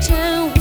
time